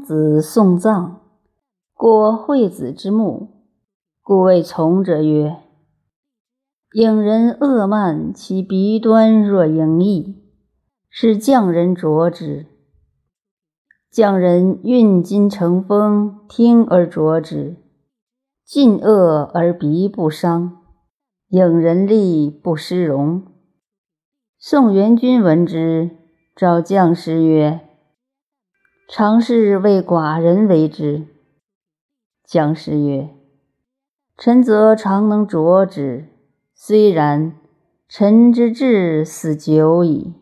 子送葬，过惠子之墓，故谓从者曰：“影人恶慢，其鼻端若盈溢，是匠人啄之。匠人运金成风，听而啄之，尽恶而鼻不伤，影人力不失容。”宋元君闻之，召将士曰。常是为寡人为之。将士曰：“臣则常能着之，虽然，臣之志死久矣。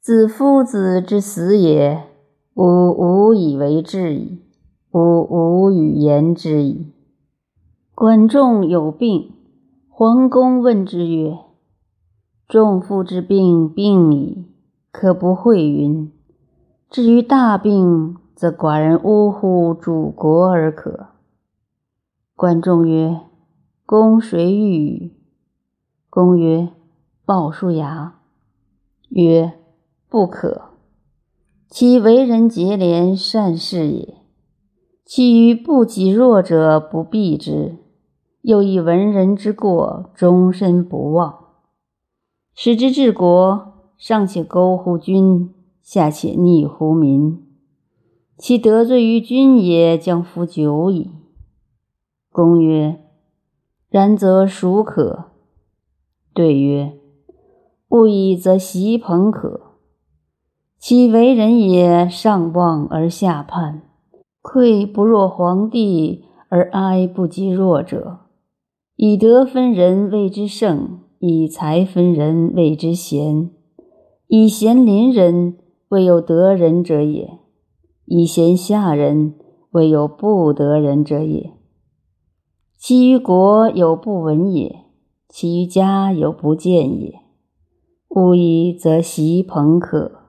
子夫子之死也，吾无以为治矣，吾无语言之矣。”管仲有病，桓公问之曰：“仲父之病，病矣，可不讳云？”至于大病，则寡人呜呼主国而可。管仲曰：“公谁欲？”公曰：“鲍叔牙。”曰：“不可。其为人节廉，善事也。其余不己弱者，不避之。又以文人之过，终身不忘。使之治国，尚且勾乎君。”下且逆乎民，其得罪于君也，将服久矣。公曰：“然则孰可？”对曰：“勿以则席朋可。其为人也，上望而下盼，愧不若皇帝，而哀不及弱者。以德分人，谓之圣；以才分人，谓之贤；以贤临人。”未有得人者也，以贤下人；未有不得人者也。其余国有不闻也，其余家有不见也。勿以则习朋可。